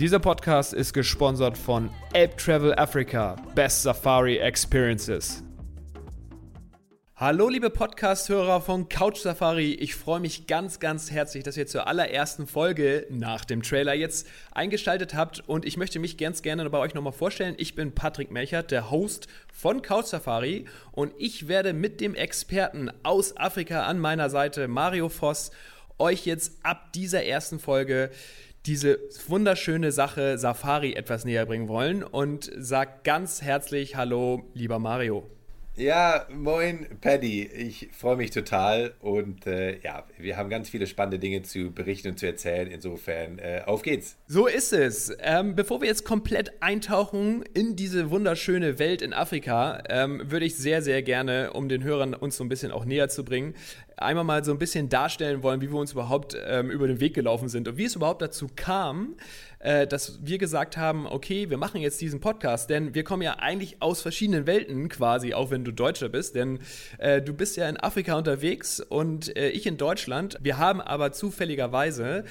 Dieser Podcast ist gesponsert von Ape Travel Africa, Best Safari Experiences. Hallo liebe Podcast-Hörer von Couch Safari, ich freue mich ganz, ganz herzlich, dass ihr zur allerersten Folge nach dem Trailer jetzt eingeschaltet habt und ich möchte mich ganz gerne bei euch nochmal vorstellen. Ich bin Patrick Melchert, der Host von Couch Safari und ich werde mit dem Experten aus Afrika an meiner Seite, Mario Voss, euch jetzt ab dieser ersten Folge diese wunderschöne Sache Safari etwas näher bringen wollen und sagt ganz herzlich Hallo, lieber Mario. Ja, moin, Paddy. Ich freue mich total und äh, ja, wir haben ganz viele spannende Dinge zu berichten und zu erzählen. Insofern, äh, auf geht's. So ist es. Ähm, bevor wir jetzt komplett eintauchen in diese wunderschöne Welt in Afrika, ähm, würde ich sehr, sehr gerne, um den Hörern uns so ein bisschen auch näher zu bringen, einmal mal so ein bisschen darstellen wollen, wie wir uns überhaupt ähm, über den Weg gelaufen sind und wie es überhaupt dazu kam, äh, dass wir gesagt haben, okay, wir machen jetzt diesen Podcast, denn wir kommen ja eigentlich aus verschiedenen Welten quasi, auch wenn du Deutscher bist, denn äh, du bist ja in Afrika unterwegs und äh, ich in Deutschland. Wir haben aber zufälligerweise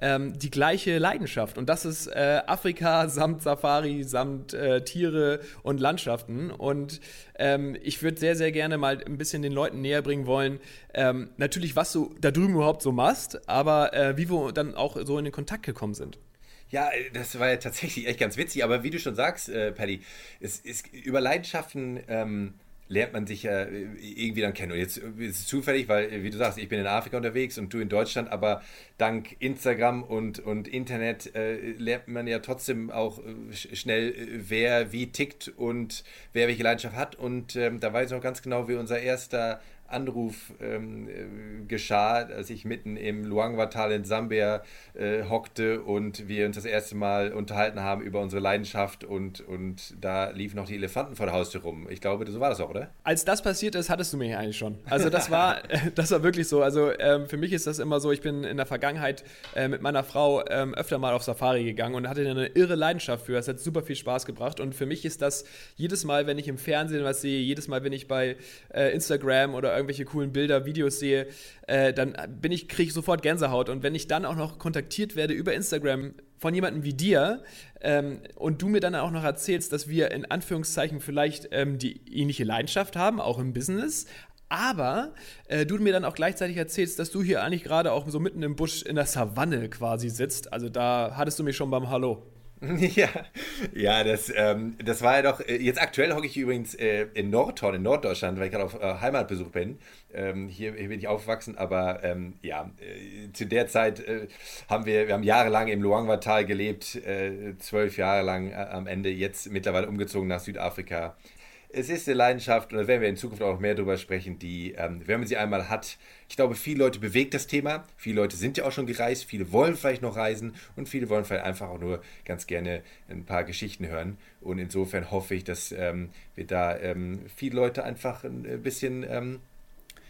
ähm, die gleiche Leidenschaft. Und das ist äh, Afrika samt Safari, samt äh, Tiere und Landschaften. Und ähm, ich würde sehr, sehr gerne mal ein bisschen den Leuten näher bringen wollen, ähm, natürlich, was du da drüben überhaupt so machst, aber äh, wie wir dann auch so in den Kontakt gekommen sind. Ja, das war ja tatsächlich echt ganz witzig, aber wie du schon sagst, äh, Paddy, es ist über Leidenschaften ähm, lernt man sich ja äh, irgendwie dann kennen. Und jetzt ist es zufällig, weil, äh, wie du sagst, ich bin in Afrika unterwegs und du in Deutschland, aber dank Instagram und, und Internet äh, lernt man ja trotzdem auch äh, schnell, wer wie tickt und wer welche Leidenschaft hat. Und ähm, da weiß ich noch ganz genau, wie unser erster Anruf ähm, äh, geschah, als ich mitten im Luangwa-Tal in Sambia äh, hockte und wir uns das erste Mal unterhalten haben über unsere Leidenschaft und, und da liefen noch die Elefanten vor der Haustür rum. Ich glaube, so war das auch, oder? Als das passiert ist, hattest du mich eigentlich schon. Also das war, das war wirklich so. Also ähm, für mich ist das immer so, ich bin in der Vergangenheit äh, mit meiner Frau ähm, öfter mal auf Safari gegangen und hatte eine irre Leidenschaft für. Es hat super viel Spaß gebracht und für mich ist das jedes Mal, wenn ich im Fernsehen was sehe, jedes Mal, wenn ich bei äh, Instagram oder irgendwelche coolen Bilder, Videos sehe, äh, dann bin ich, kriege ich sofort Gänsehaut. Und wenn ich dann auch noch kontaktiert werde über Instagram von jemandem wie dir ähm, und du mir dann auch noch erzählst, dass wir in Anführungszeichen vielleicht ähm, die ähnliche Leidenschaft haben, auch im Business, aber äh, du mir dann auch gleichzeitig erzählst, dass du hier eigentlich gerade auch so mitten im Busch in der Savanne quasi sitzt. Also da hattest du mich schon beim Hallo. Ja, ja das, ähm, das war ja doch, äh, jetzt aktuell hocke ich übrigens äh, in Nordhorn, in Norddeutschland, weil ich gerade auf äh, Heimatbesuch bin. Ähm, hier, hier, bin ich aufgewachsen, aber ähm, ja, äh, zu der Zeit äh, haben wir, wir haben jahrelang im Luangwa-Tal gelebt, äh, zwölf Jahre lang am Ende, jetzt mittlerweile umgezogen nach Südafrika es ist eine Leidenschaft und da werden wir in Zukunft auch mehr darüber sprechen, die, ähm, wenn man sie einmal hat, ich glaube, viele Leute bewegt das Thema. Viele Leute sind ja auch schon gereist, viele wollen vielleicht noch reisen und viele wollen vielleicht einfach auch nur ganz gerne ein paar Geschichten hören. Und insofern hoffe ich, dass ähm, wir da ähm, viele Leute einfach ein bisschen ähm,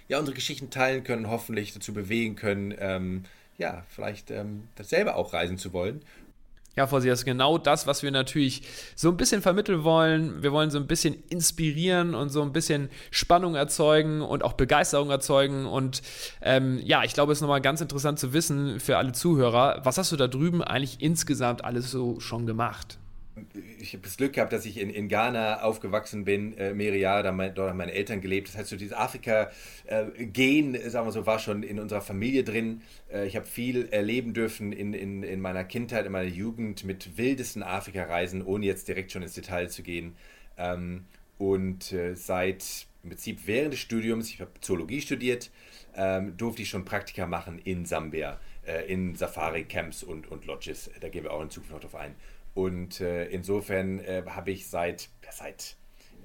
ja, unsere Geschichten teilen können, hoffentlich dazu bewegen können, ähm, ja, vielleicht ähm, dasselbe auch reisen zu wollen ja, Fossi, das ist genau das, was wir natürlich so ein bisschen vermitteln wollen. Wir wollen so ein bisschen inspirieren und so ein bisschen Spannung erzeugen und auch Begeisterung erzeugen. Und ähm, ja, ich glaube, es ist nochmal ganz interessant zu wissen für alle Zuhörer, was hast du da drüben eigentlich insgesamt alles so schon gemacht? Ich habe das Glück gehabt, dass ich in, in Ghana aufgewachsen bin, äh, mehrere Jahre, da mein, dort haben meine Eltern gelebt. Das heißt, so dieses Afrika-Gen, äh, sagen wir so, war schon in unserer Familie drin. Äh, ich habe viel erleben dürfen in, in, in meiner Kindheit, in meiner Jugend mit wildesten Afrika-Reisen, ohne jetzt direkt schon ins Detail zu gehen. Ähm, und äh, seit im Prinzip während des Studiums, ich habe Zoologie studiert, ähm, durfte ich schon Praktika machen in Sambia, äh, in Safari-Camps und, und Lodges. Da gehen wir auch in Zukunft noch drauf ein. Und äh, insofern äh, habe ich seit, seit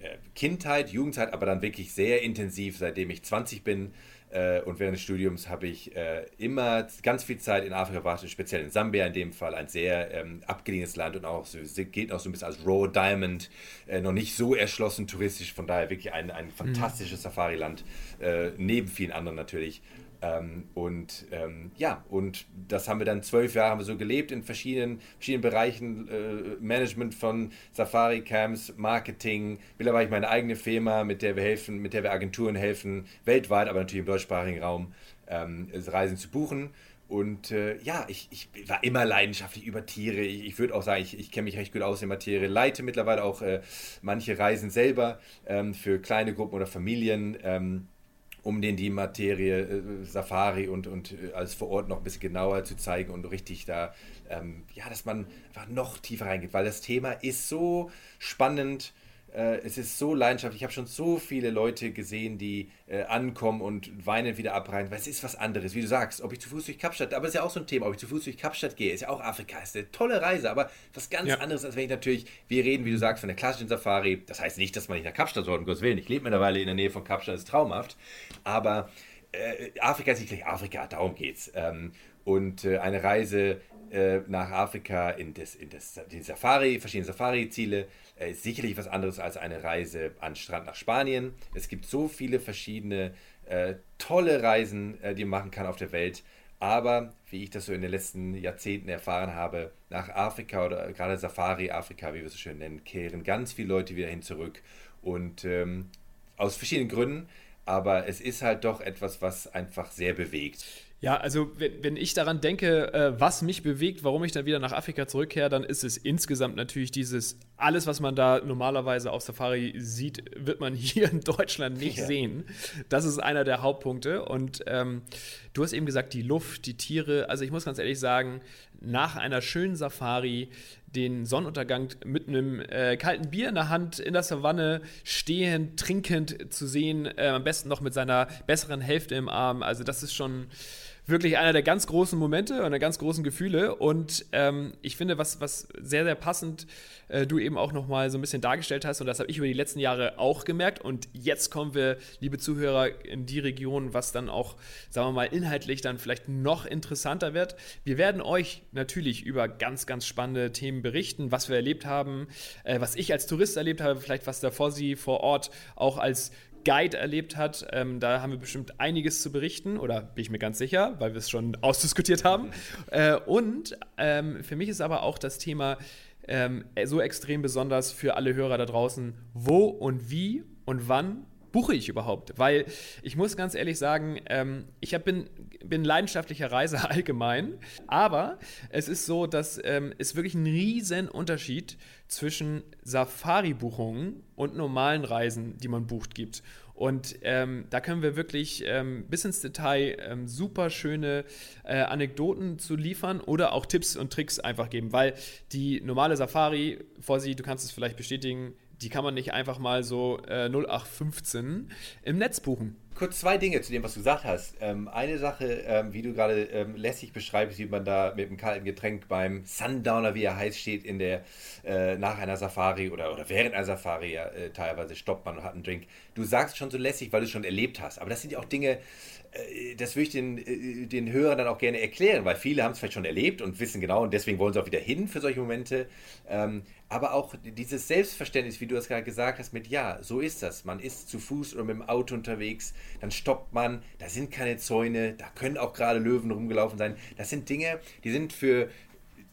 äh, Kindheit, Jugendzeit, aber dann wirklich sehr intensiv, seitdem ich 20 bin, äh, und während des Studiums habe ich äh, immer ganz viel Zeit in Afrika verbracht, speziell in Sambia in dem Fall, ein sehr ähm, abgelegenes Land und auch so, geht auch so ein bisschen als Raw Diamond, äh, noch nicht so erschlossen touristisch, von daher wirklich ein, ein fantastisches mhm. Safari-Land, neben vielen anderen natürlich. Ähm, und ähm, ja, und das haben wir dann zwölf Jahre haben wir so gelebt in verschiedenen, verschiedenen Bereichen, äh, Management von Safari-Camps, Marketing. Mittlerweile meine eigene Firma, mit der wir helfen, mit der wir Agenturen helfen, weltweit, aber natürlich im deutschsprachigen Raum, ähm, Reisen zu buchen. Und äh, ja, ich, ich war immer leidenschaftlich über Tiere. Ich, ich würde auch sagen, ich, ich kenne mich recht gut aus in Materie. Leite mittlerweile auch äh, manche Reisen selber ähm, für kleine Gruppen oder Familien. Ähm, um den die Materie äh, Safari und, und äh, als vor Ort noch ein bisschen genauer zu zeigen und richtig da, ähm, ja, dass man einfach noch tiefer reingeht, weil das Thema ist so spannend äh, es ist so leidenschaftlich. Ich habe schon so viele Leute gesehen, die äh, ankommen und weinen wieder abreißen, weil es ist was anderes, wie du sagst, ob ich zu Fuß durch Kapstadt, aber es ist ja auch so ein Thema, ob ich zu Fuß durch Kapstadt gehe, ist ja auch Afrika, ist eine tolle Reise, aber was ganz ja. anderes, als wenn ich natürlich, wir reden, wie du sagst, von der klassischen Safari. Das heißt nicht, dass man nicht nach Kapstadt soll, um Gottes Willen. Ich lebe mittlerweile in der Nähe von Kapstadt, ist traumhaft, aber äh, Afrika ist nicht gleich Afrika, darum geht's. Ähm, und äh, eine Reise äh, nach Afrika in, das, in, das, die Safari, verschiedene Safari-Ziele, äh, ist sicherlich was anderes als eine Reise an Strand nach Spanien. Es gibt so viele verschiedene äh, tolle Reisen, äh, die man machen kann auf der Welt. Aber wie ich das so in den letzten Jahrzehnten erfahren habe, nach Afrika oder gerade Safari-Afrika, wie wir es so schön nennen, kehren ganz viele Leute wieder hin zurück. Und ähm, aus verschiedenen Gründen. Aber es ist halt doch etwas, was einfach sehr bewegt. Ja, also wenn, wenn ich daran denke, äh, was mich bewegt, warum ich dann wieder nach Afrika zurückkehre, dann ist es insgesamt natürlich dieses, alles, was man da normalerweise auf Safari sieht, wird man hier in Deutschland nicht ja. sehen. Das ist einer der Hauptpunkte. Und ähm, du hast eben gesagt, die Luft, die Tiere. Also ich muss ganz ehrlich sagen, nach einer schönen Safari den Sonnenuntergang mit einem äh, kalten Bier in der Hand in der Savanne stehend, trinkend zu sehen, äh, am besten noch mit seiner besseren Hälfte im Arm. Also das ist schon wirklich einer der ganz großen Momente und der ganz großen Gefühle. Und ähm, ich finde, was, was sehr, sehr passend äh, du eben auch nochmal so ein bisschen dargestellt hast, und das habe ich über die letzten Jahre auch gemerkt. Und jetzt kommen wir, liebe Zuhörer, in die Region, was dann auch, sagen wir mal, inhaltlich dann vielleicht noch interessanter wird. Wir werden euch natürlich über ganz, ganz spannende Themen berichten, was wir erlebt haben, äh, was ich als Tourist erlebt habe, vielleicht was davor sie vor Ort auch als Guide erlebt hat. Ähm, da haben wir bestimmt einiges zu berichten, oder bin ich mir ganz sicher, weil wir es schon ausdiskutiert haben. Äh, und ähm, für mich ist aber auch das Thema ähm, so extrem besonders für alle Hörer da draußen, wo und wie und wann buche ich überhaupt? Weil ich muss ganz ehrlich sagen, ähm, ich hab, bin, bin leidenschaftlicher Reiser allgemein, aber es ist so, dass ähm, es wirklich einen riesen Unterschied zwischen Safari-Buchungen und normalen Reisen, die man bucht, gibt. Und ähm, da können wir wirklich ähm, bis ins Detail ähm, super schöne äh, Anekdoten zu liefern oder auch Tipps und Tricks einfach geben, weil die normale Safari, Vorsicht, du kannst es vielleicht bestätigen, die kann man nicht einfach mal so äh, 0815 im Netz buchen. Kurz zwei Dinge zu dem, was du gesagt hast. Ähm, eine Sache, ähm, wie du gerade ähm, lässig beschreibst, wie man da mit einem kalten Getränk beim Sundowner, wie er heißt, steht, in der, äh, nach einer Safari oder, oder während einer Safari, ja, äh, teilweise stoppt man und hat einen Drink. Du sagst schon so lässig, weil du es schon erlebt hast. Aber das sind ja auch Dinge, äh, das würde ich den, äh, den Hörern dann auch gerne erklären, weil viele haben es vielleicht schon erlebt und wissen genau und deswegen wollen sie auch wieder hin für solche Momente. Ähm, aber auch dieses Selbstverständnis, wie du es gerade gesagt hast, mit ja, so ist das. Man ist zu Fuß oder mit dem Auto unterwegs, dann stoppt man, da sind keine Zäune, da können auch gerade Löwen rumgelaufen sein. Das sind Dinge, die sind für,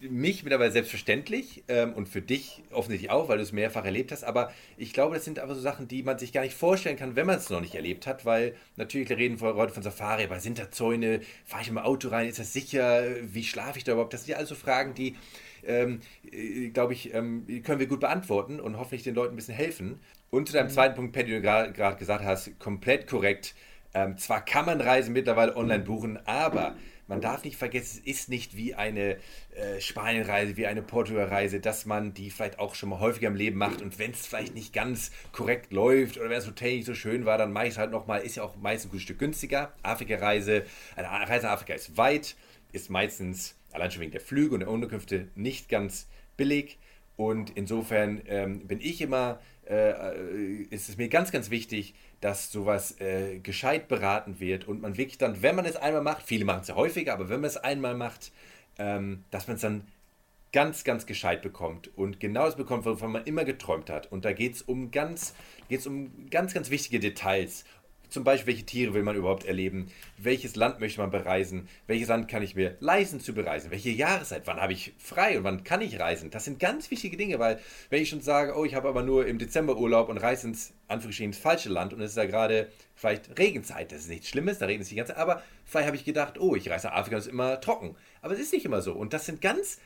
mich mittlerweile selbstverständlich ähm, und für dich offensichtlich auch, weil du es mehrfach erlebt hast. Aber ich glaube, das sind aber so Sachen, die man sich gar nicht vorstellen kann, wenn man es noch nicht erlebt hat, weil natürlich wir reden heute von Safari, aber sind da Zäune, fahre ich im Auto rein, ist das sicher, wie schlafe ich da überhaupt? Das sind ja also Fragen, die, ähm, äh, glaube ich, ähm, können wir gut beantworten und hoffentlich den Leuten ein bisschen helfen. Und zu deinem mhm. zweiten Punkt, Patty, du gerade gesagt hast, komplett korrekt. Ähm, zwar kann man Reisen mittlerweile online buchen, aber man darf nicht vergessen, es ist nicht wie eine äh, Spanienreise, wie eine Portugalreise, dass man die vielleicht auch schon mal häufiger im Leben macht und wenn es vielleicht nicht ganz korrekt läuft oder wenn das Hotel nicht so schön war, dann mache ich es halt nochmal, ist ja auch meistens ein gutes Stück günstiger. Afrika-Reise, eine Reise nach Afrika ist weit, ist meistens allein schon wegen der Flüge und der Unterkünfte nicht ganz billig und insofern ähm, bin ich immer, äh, äh, ist es mir ganz, ganz wichtig, dass sowas äh, gescheit beraten wird und man wirklich dann, wenn man es einmal macht, viele machen es ja häufiger, aber wenn man es einmal macht, ähm, dass man es dann ganz, ganz gescheit bekommt und genau das bekommt, wovon man immer geträumt hat. Und da geht es um ganz, geht's um ganz, ganz wichtige Details zum Beispiel, welche Tiere will man überhaupt erleben? Welches Land möchte man bereisen? Welches Land kann ich mir leisten zu bereisen? Welche Jahreszeit? Wann habe ich frei und wann kann ich reisen? Das sind ganz wichtige Dinge, weil wenn ich schon sage, oh, ich habe aber nur im Dezember Urlaub und reise ins, Anführungsstrichen, ins falsche Land und es ist da gerade vielleicht Regenzeit, das ist nichts Schlimmes, da regnet es die ganze Zeit, aber vielleicht habe ich gedacht, oh, ich reise nach Afrika, das ist immer trocken. Aber es ist nicht immer so. Und das sind ganz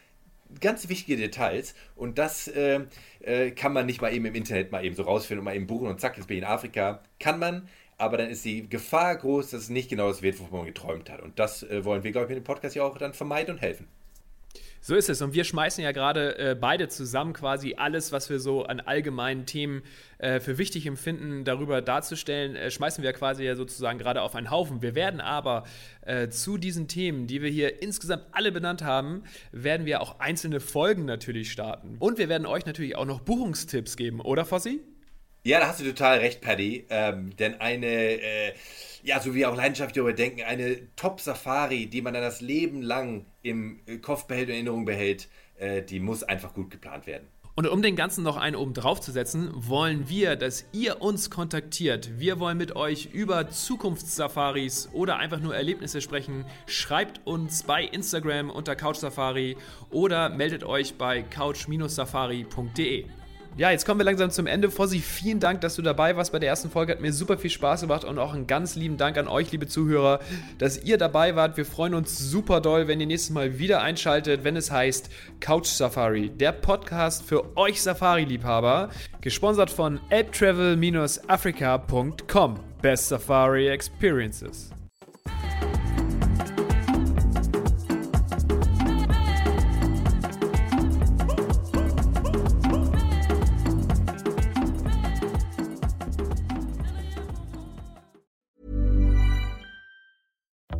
ganz wichtige Details und das äh, äh, kann man nicht mal eben im Internet mal eben so rausfinden und mal eben buchen und zack, jetzt bin ich in Afrika. Kann man, aber dann ist die Gefahr groß, dass es nicht genau das wird, wovon man geträumt hat. Und das äh, wollen wir, glaube ich, mit dem Podcast ja auch dann vermeiden und helfen. So ist es. Und wir schmeißen ja gerade äh, beide zusammen quasi alles, was wir so an allgemeinen Themen äh, für wichtig empfinden, darüber darzustellen, äh, schmeißen wir quasi ja sozusagen gerade auf einen Haufen. Wir werden aber äh, zu diesen Themen, die wir hier insgesamt alle benannt haben, werden wir auch einzelne Folgen natürlich starten. Und wir werden euch natürlich auch noch Buchungstipps geben, oder Fossi? Ja, da hast du total recht, Paddy. Ähm, denn eine, äh, ja, so wie auch leidenschaftlich darüber denken, eine Top-Safari, die man dann das Leben lang im Kopf behält und Erinnerung behält, äh, die muss einfach gut geplant werden. Und um den Ganzen noch einen oben drauf zu setzen, wollen wir, dass ihr uns kontaktiert. Wir wollen mit euch über Zukunftssafaris oder einfach nur Erlebnisse sprechen. Schreibt uns bei Instagram unter Couchsafari oder meldet euch bei couch-safari.de. Ja, jetzt kommen wir langsam zum Ende. Fossi, vielen Dank, dass du dabei warst bei der ersten Folge. Hat mir super viel Spaß gemacht und auch einen ganz lieben Dank an euch, liebe Zuhörer, dass ihr dabei wart. Wir freuen uns super doll, wenn ihr nächstes Mal wieder einschaltet, wenn es heißt Couch Safari, der Podcast für euch Safari-Liebhaber, gesponsert von elbtravel-africa.com. Best Safari Experiences.